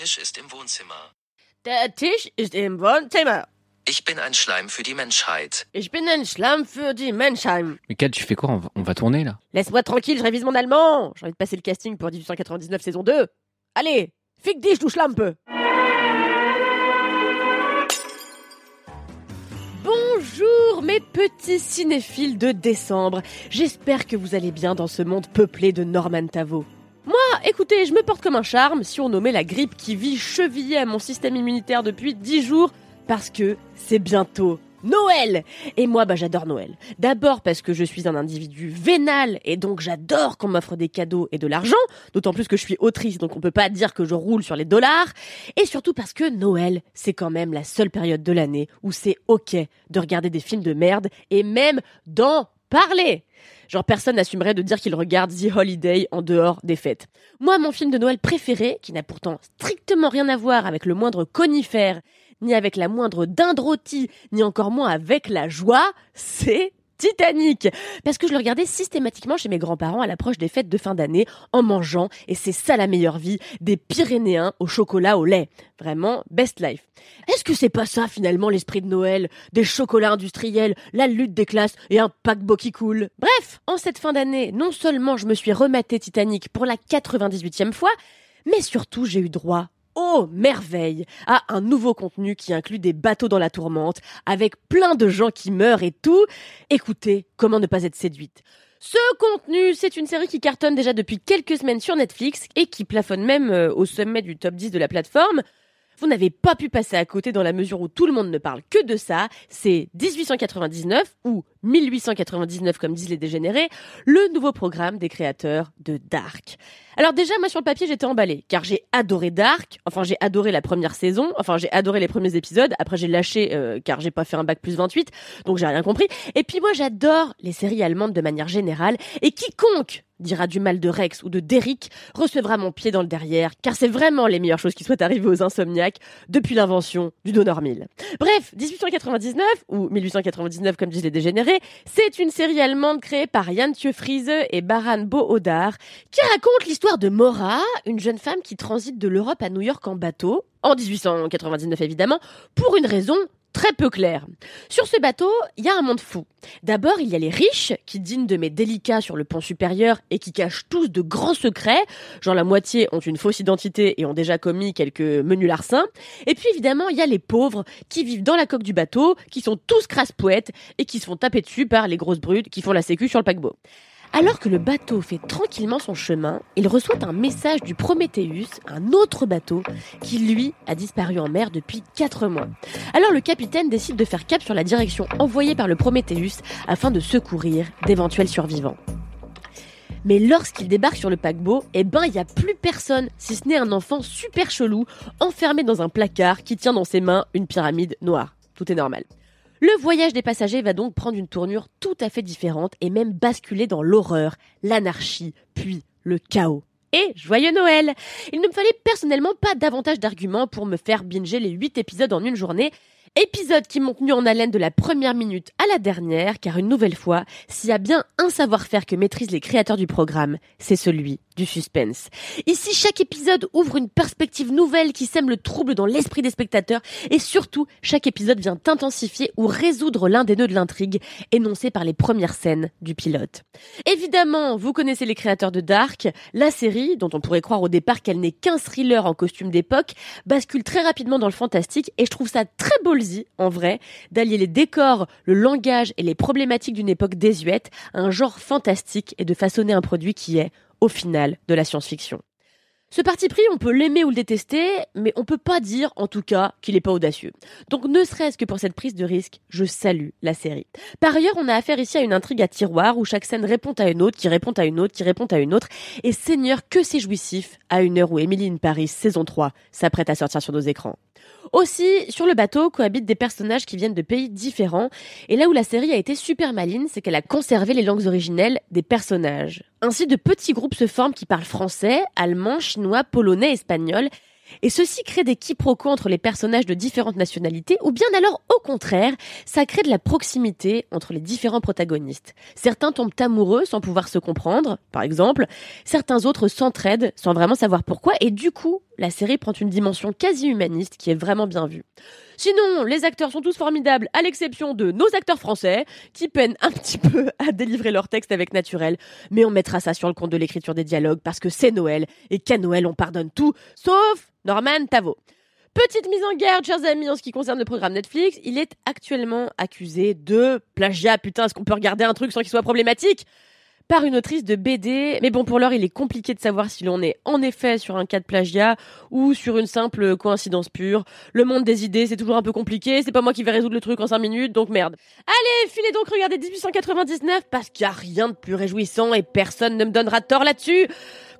Tisch ist im Wohnzimmer. Der Tisch ist im Wohnzimmer. Ich bin ein Schleim für die Menschheit. Ich bin ein Schlamm für die Menschheit. Mais Kat, tu fais quoi? On va, on va tourner là Laisse-moi tranquille, je révise mon allemand. J'ai envie de passer le casting pour 1899 saison 2. Allez, fick dich, du Schlampe. Bonjour mes petits cinéphiles de décembre. J'espère que vous allez bien dans ce monde peuplé de Norman Tavo. Écoutez, je me porte comme un charme si on nommait la grippe qui vit chevillée à mon système immunitaire depuis 10 jours parce que c'est bientôt Noël Et moi, bah j'adore Noël. D'abord parce que je suis un individu vénal et donc j'adore qu'on m'offre des cadeaux et de l'argent, d'autant plus que je suis autrice donc on peut pas dire que je roule sur les dollars, et surtout parce que Noël, c'est quand même la seule période de l'année où c'est ok de regarder des films de merde et même d'en parler. Genre personne n'assumerait de dire qu'il regarde The Holiday en dehors des fêtes. Moi, mon film de Noël préféré, qui n'a pourtant strictement rien à voir avec le moindre conifère, ni avec la moindre dindroti, ni encore moins avec la joie, c'est Titanic Parce que je le regardais systématiquement chez mes grands-parents à l'approche des fêtes de fin d'année, en mangeant, et c'est ça la meilleure vie, des Pyrénéens au chocolat au lait. Vraiment, best life. Est-ce que c'est pas ça finalement l'esprit de Noël? Des chocolats industriels, la lutte des classes et un paquebot qui coule Bref, en cette fin d'année, non seulement je me suis rematé Titanic pour la 98e fois, mais surtout j'ai eu droit oh merveille, à un nouveau contenu qui inclut des bateaux dans la tourmente, avec plein de gens qui meurent et tout. Écoutez, comment ne pas être séduite. Ce contenu, c'est une série qui cartonne déjà depuis quelques semaines sur Netflix et qui plafonne même euh, au sommet du top 10 de la plateforme. Vous n'avez pas pu passer à côté dans la mesure où tout le monde ne parle que de ça. C'est 1899 ou 1899 comme disent les dégénérés, le nouveau programme des créateurs de Dark. Alors déjà, moi sur le papier, j'étais emballée, car j'ai adoré Dark, enfin j'ai adoré la première saison, enfin j'ai adoré les premiers épisodes, après j'ai lâché euh, car j'ai pas fait un bac plus 28, donc j'ai rien compris. Et puis moi j'adore les séries allemandes de manière générale, et quiconque dira du mal de Rex ou de Derrick recevra mon pied dans le derrière, car c'est vraiment les meilleures choses qui soient arrivées aux insomniaques depuis l'invention du Donor 1000. Bref, 1899, ou 1899 comme disent les dégénérés, c'est une série allemande créée par Jan Friese et Baran Bo-Odar, qui raconte l'histoire de Mora, une jeune femme qui transite de l'Europe à New York en bateau, en 1899 évidemment, pour une raison très peu clair. Sur ce bateau, il y a un monde fou. D'abord, il y a les riches qui dînent de mes délicats sur le pont supérieur et qui cachent tous de grands secrets, genre la moitié ont une fausse identité et ont déjà commis quelques menus larcins. Et puis évidemment, il y a les pauvres qui vivent dans la coque du bateau, qui sont tous crasse-poètes et qui se font taper dessus par les grosses brutes qui font la sécu sur le paquebot. Alors que le bateau fait tranquillement son chemin, il reçoit un message du Prométhéeus, un autre bateau, qui lui a disparu en mer depuis 4 mois. Alors le capitaine décide de faire cap sur la direction envoyée par le Prométhéeus afin de secourir d'éventuels survivants. Mais lorsqu'il débarque sur le paquebot, eh ben il y a plus personne, si ce n'est un enfant super chelou, enfermé dans un placard qui tient dans ses mains une pyramide noire. Tout est normal. Le voyage des passagers va donc prendre une tournure tout à fait différente et même basculer dans l'horreur, l'anarchie, puis le chaos. Et joyeux Noël Il ne me fallait personnellement pas davantage d'arguments pour me faire binger les 8 épisodes en une journée, Épisodes qui m'ont tenu en haleine de la première minute à la dernière, car une nouvelle fois, s'il y a bien un savoir-faire que maîtrisent les créateurs du programme, c'est celui du suspense. Ici, chaque épisode ouvre une perspective nouvelle qui sème le trouble dans l'esprit des spectateurs, et surtout, chaque épisode vient intensifier ou résoudre l'un des nœuds de l'intrigue énoncés par les premières scènes du pilote. Évidemment, vous connaissez les créateurs de Dark, la série, dont on pourrait croire au départ qu'elle n'est qu'un thriller en costume d'époque, bascule très rapidement dans le fantastique, et je trouve ça très beau en vrai, d'allier les décors, le langage et les problématiques d'une époque désuète à un genre fantastique et de façonner un produit qui est, au final, de la science-fiction. Ce parti pris, on peut l'aimer ou le détester, mais on peut pas dire, en tout cas, qu'il est pas audacieux. Donc, ne serait-ce que pour cette prise de risque, je salue la série. Par ailleurs, on a affaire ici à une intrigue à tiroir où chaque scène répond à une autre, qui répond à une autre, qui répond à une autre. Et Seigneur, que c'est jouissif à une heure où Emily in Paris, saison 3, s'apprête à sortir sur nos écrans. Aussi, sur le bateau cohabitent des personnages qui viennent de pays différents, et là où la série a été super maline, c'est qu'elle a conservé les langues originelles des personnages. Ainsi, de petits groupes se forment qui parlent français, allemand, chinois, polonais, espagnol, et ceci crée des quiproquos entre les personnages de différentes nationalités, ou bien alors au contraire, ça crée de la proximité entre les différents protagonistes. Certains tombent amoureux sans pouvoir se comprendre, par exemple, certains autres s'entraident sans vraiment savoir pourquoi, et du coup, la série prend une dimension quasi humaniste qui est vraiment bien vue. Sinon, les acteurs sont tous formidables, à l'exception de nos acteurs français, qui peinent un petit peu à délivrer leur texte avec naturel. Mais on mettra ça sur le compte de l'écriture des dialogues, parce que c'est Noël, et qu'à Noël on pardonne tout, sauf Norman Tavo. Petite mise en garde, chers amis, en ce qui concerne le programme Netflix, il est actuellement accusé de plagiat. Putain, est-ce qu'on peut regarder un truc sans qu'il soit problématique? Par une autrice de BD. Mais bon, pour l'heure, il est compliqué de savoir si l'on est en effet sur un cas de plagiat ou sur une simple coïncidence pure. Le monde des idées, c'est toujours un peu compliqué. C'est pas moi qui vais résoudre le truc en 5 minutes, donc merde. Allez, filez donc regarder 1899 parce qu'il y a rien de plus réjouissant et personne ne me donnera tort là-dessus.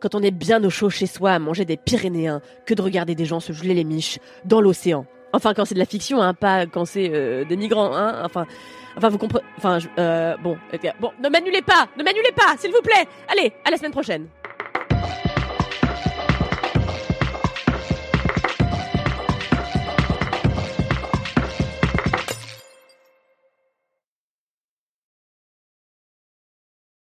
Quand on est bien au chaud chez soi à manger des Pyrénéens que de regarder des gens se geler les miches dans l'océan. Enfin, quand c'est de la fiction, hein, pas quand c'est euh, des migrants, hein. Enfin, enfin, vous comprenez. Enfin, je- euh, bon, bon, ne m'annulez pas, ne m'annulez pas, s'il vous plaît. Allez, à la semaine prochaine.